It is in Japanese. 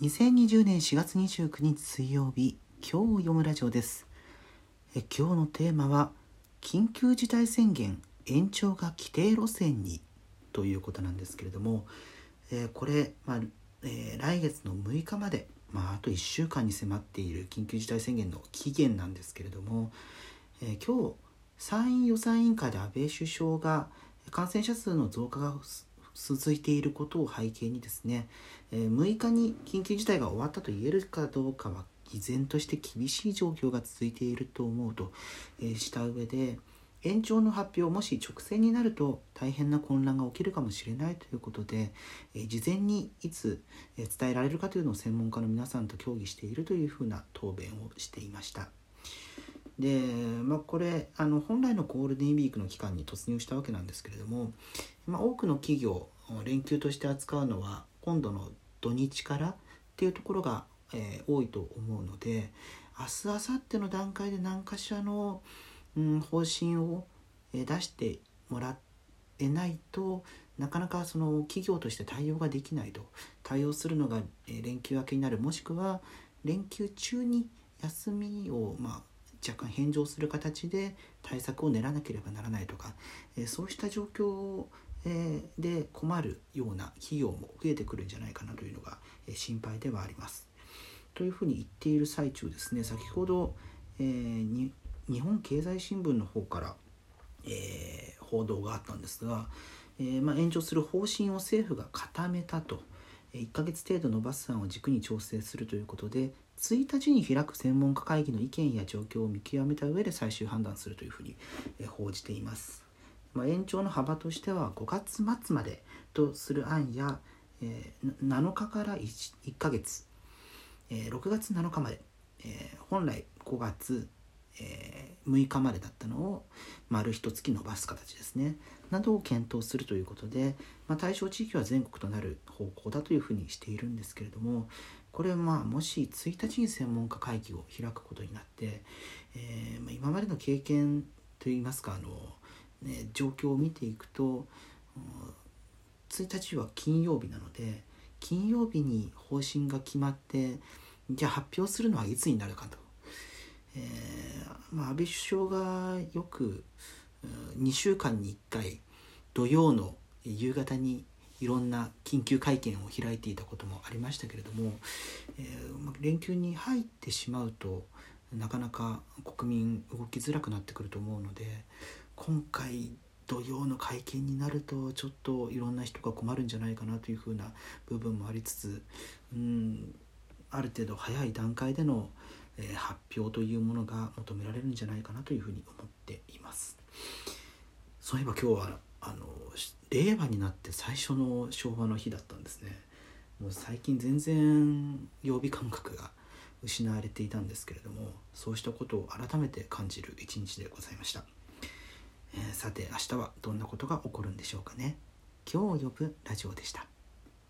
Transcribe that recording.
2020年4月29日水曜日今日読むラジオです。え今日のテーマは緊急事態宣言延長が規定路線にということなんですけれども、えーこれ、まあえー来月の6日まで、まあ、あと1週間に迫っている緊急事態宣言の期限なんですけれども、えー今日参院予算委員会で安倍首相が感染者数の増加が続いていることを背景にですね、え6日に緊急事態が終わったと言えるかどうかは依然として厳しい状況が続いていると思うと、えした上で延長の発表もし直線になると大変な混乱が起きるかもしれないということで、え事前にいつえ伝えられるかというのを専門家の皆さんと協議しているというふうな答弁をしていました。で、まあ、これあの本来のゴールデンウィークの期間に突入したわけなんですけれども、まあ、多くの企業連休として扱うのは今度の土日からっていうところが、えー多いと思うので明日明後日の段階で何かしらの、うん、方針を、出してもらえないとなかなかその企業として対応ができないと対応するのが、連休明けになる。もしくは連休中に休みを、まあ、若干返上する形で対策を練らなければならないとか、えそうした状況で困るような企業も増えてくるんじゃないかなというのが、心配ではあります。というふうに言っている最中ですね先ほど、えー日本経済新聞の方から、えー報道があったんですが、えーまあ、延長する方針を政府が固めたと1ヶ月程度のバス案を軸に調整するということで1日に開く専門家会議の意見や状況を見極めた上で最終判断するというふうに、報じています。まあ、延長の幅としては5月末までとする案や、えー7日から 1, 1ヶ月、えー6月7日まで、え本来5月、えー6日までだったのを丸一月伸ばす形ですねなどを検討するということで、まあ、対象地域は全国となる方向だというふうにしているんですけれどもこれまあもし1日に専門家会議を開くことになって、えーまあ、今までの経験といいますかあの、ね、状況を見ていくとうん1日は金曜日なので金曜日に方針が決まってじゃあ発表するのはいつになるかと。えーまあ、安倍首相がよく2週間に1回土曜の夕方にいろんな緊急会見を開いていたこともありましたけれども、えー連休に入ってしまうとなかなか国民動きづらくなってくると思うので今回土曜の会見になるとちょっといろんな人が困るんじゃないかなというふうな部分もありつつうんある程度早い段階での、え発表というものが求められるんじゃないかなというふうに思っています。そういえば今日はあの令和になって最初の昭和の日だったんですね。もう最近全然曜日感覚が失われていたんですけれどもそうしたことを改めて感じる一日でございました、えーさて明日はどんなことが起こるんでしょうかね今日呼ぶラジオでした